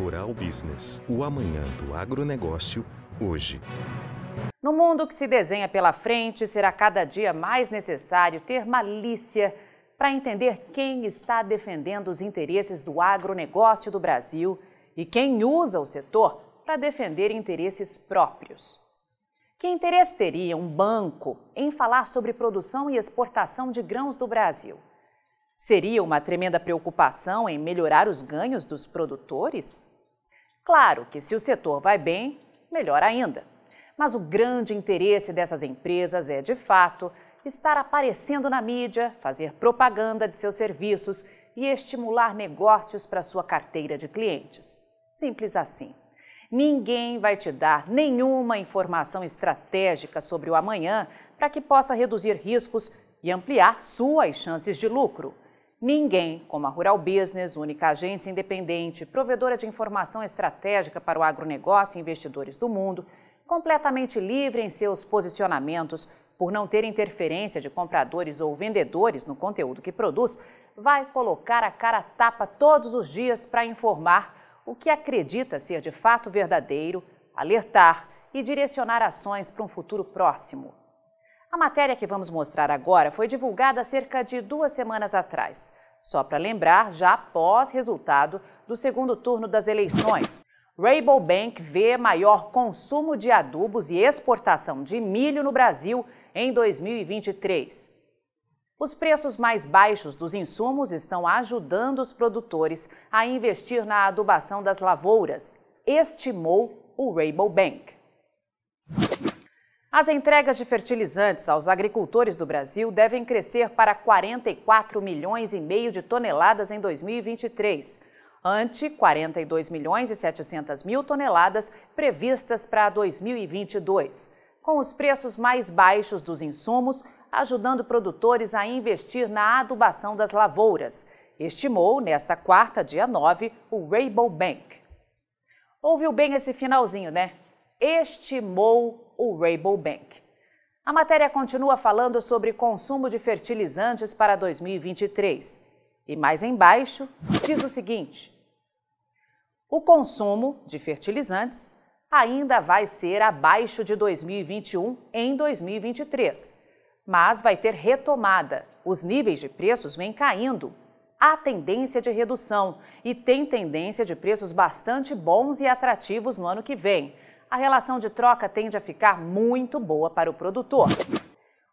Rural Business, o amanhã do agronegócio, hoje. No mundo que se desenha pela frente, será cada dia mais necessário ter malícia para entender quem está defendendo os interesses do agronegócio do Brasil e quem usa o setor para defender interesses próprios. Que interesse teria um banco em falar sobre produção e exportação de grãos do Brasil? Seria uma tremenda preocupação em melhorar os ganhos dos produtores? Claro que se o setor vai bem, melhor ainda. Mas o grande interesse dessas empresas é, de fato, estar aparecendo na mídia, fazer propaganda de seus serviços e estimular negócios para sua carteira de clientes. Simples assim. Ninguém vai te dar nenhuma informação estratégica sobre o amanhã para que possa reduzir riscos e ampliar suas chances de lucro. Ninguém, como a Rural Business, única agência independente, provedora de informação estratégica para o agronegócio e investidores do mundo, completamente livre em seus posicionamentos, por não ter interferência de compradores ou vendedores no conteúdo que produz, vai colocar a cara tapa todos os dias para informar o que acredita ser de fato verdadeiro, alertar e direcionar ações para um futuro próximo. A matéria que vamos mostrar agora foi divulgada cerca de duas semanas atrás. Só para lembrar, já após resultado do segundo turno das eleições. Bank vê maior consumo de adubos e exportação de milho no Brasil em 2023. Os preços mais baixos dos insumos estão ajudando os produtores a investir na adubação das lavouras, estimou o Bank. As entregas de fertilizantes aos agricultores do Brasil devem crescer para 44 milhões e meio de toneladas em 2023, ante 42 milhões e 700 mil toneladas previstas para 2022, com os preços mais baixos dos insumos, ajudando produtores a investir na adubação das lavouras, estimou nesta quarta, dia 9, o Rainbow Bank. Ouviu bem esse finalzinho, né? Estimou o Bank. A matéria continua falando sobre consumo de fertilizantes para 2023. E mais embaixo diz o seguinte: o consumo de fertilizantes ainda vai ser abaixo de 2021 em 2023, mas vai ter retomada. Os níveis de preços vêm caindo. Há tendência de redução e tem tendência de preços bastante bons e atrativos no ano que vem a relação de troca tende a ficar muito boa para o produtor.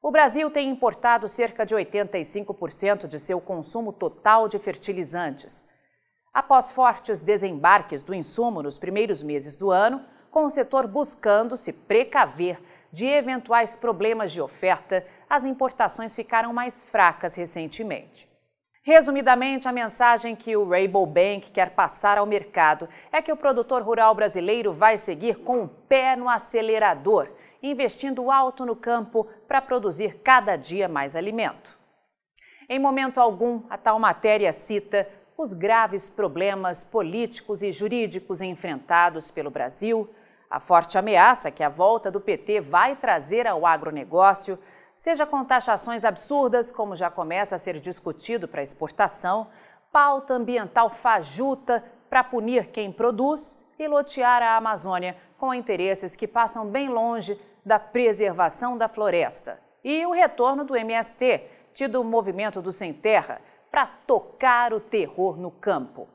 O Brasil tem importado cerca de 85% de seu consumo total de fertilizantes. Após fortes desembarques do insumo nos primeiros meses do ano, com o setor buscando se precaver de eventuais problemas de oferta, as importações ficaram mais fracas recentemente. Resumidamente, a mensagem que o Bank quer passar ao mercado é que o produtor rural brasileiro vai seguir com o pé no acelerador, investindo alto no campo para produzir cada dia mais alimento. Em momento algum, a tal matéria cita os graves problemas políticos e jurídicos enfrentados pelo Brasil, a forte ameaça que a volta do PT vai trazer ao agronegócio, seja com taxações absurdas, como já começa a ser discutido para exportação, pauta ambiental fajuta para punir quem produz e lotear a Amazônia com interesses que passam bem longe da preservação da floresta. E o retorno do MST, tido o movimento do Sem Terra, para tocar o terror no campo.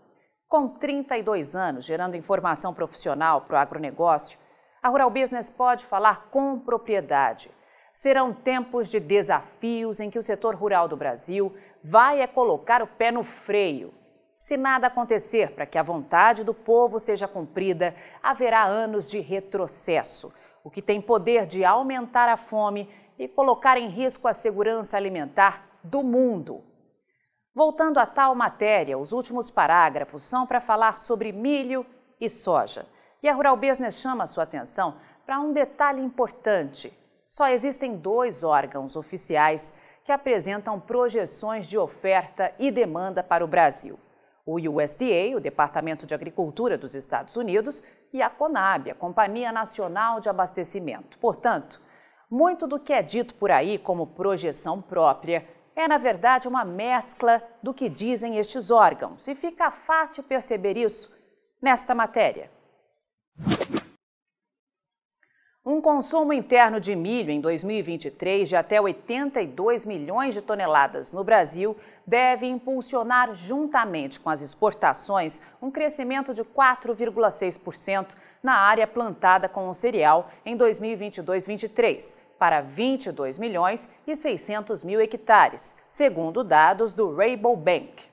Com 32 anos gerando informação profissional para o agronegócio, a Rural Business pode falar com propriedade serão tempos de desafios em que o setor rural do Brasil vai é colocar o pé no freio. Se nada acontecer para que a vontade do povo seja cumprida, haverá anos de retrocesso, o que tem poder de aumentar a fome e colocar em risco a segurança alimentar do mundo. Voltando a tal matéria, os últimos parágrafos são para falar sobre milho e soja. E a Rural Business chama a sua atenção para um detalhe importante. Só existem dois órgãos oficiais que apresentam projeções de oferta e demanda para o Brasil: o USDA, o Departamento de Agricultura dos Estados Unidos, e a CONAB, a Companhia Nacional de Abastecimento. Portanto, muito do que é dito por aí como projeção própria é, na verdade, uma mescla do que dizem estes órgãos, e fica fácil perceber isso nesta matéria. Um consumo interno de milho em 2023 de até 82 milhões de toneladas no Brasil deve impulsionar, juntamente com as exportações, um crescimento de 4,6% na área plantada com o cereal em 2022-23, para 22 milhões e 600 mil hectares, segundo dados do Rainbow Bank.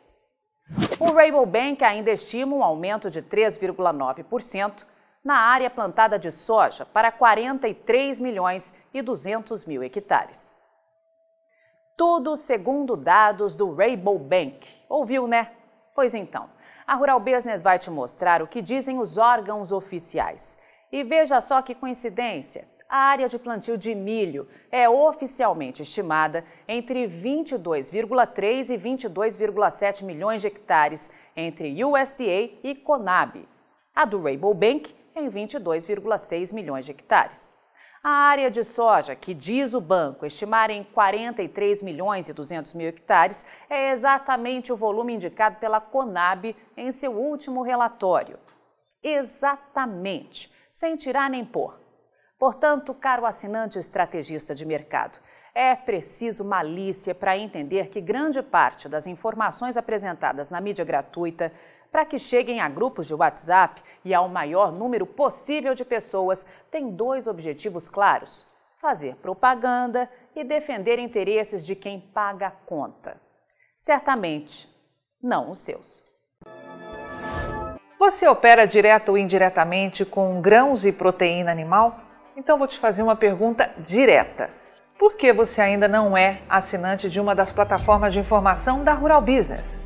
O Rainbow Bank ainda estima um aumento de 3,9% na área plantada de soja para 43 milhões e 200 mil hectares. Tudo segundo dados do Rainbow Bank. Ouviu, né? Pois então, a Rural Business vai te mostrar o que dizem os órgãos oficiais. E veja só que coincidência! A área de plantio de milho é oficialmente estimada entre 22,3 e 22,7 milhões de hectares entre USDA e Conab. A do Rainbow Bank em 22,6 milhões de hectares. A área de soja, que diz o banco estimar em 43 milhões e 200 mil hectares, é exatamente o volume indicado pela Conab em seu último relatório. Exatamente, sem tirar nem pôr. Portanto, caro assinante estrategista de mercado, é preciso malícia para entender que grande parte das informações apresentadas na mídia gratuita para que cheguem a grupos de WhatsApp e ao maior número possível de pessoas, tem dois objetivos claros: fazer propaganda e defender interesses de quem paga a conta. Certamente, não os seus. Você opera direto ou indiretamente com grãos e proteína animal? Então vou te fazer uma pergunta direta. Por que você ainda não é assinante de uma das plataformas de informação da Rural Business?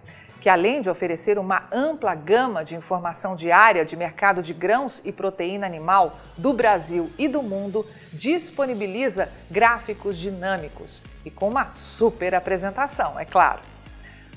que além de oferecer uma ampla gama de informação diária de mercado de grãos e proteína animal do Brasil e do mundo, disponibiliza gráficos dinâmicos e com uma super apresentação, é claro.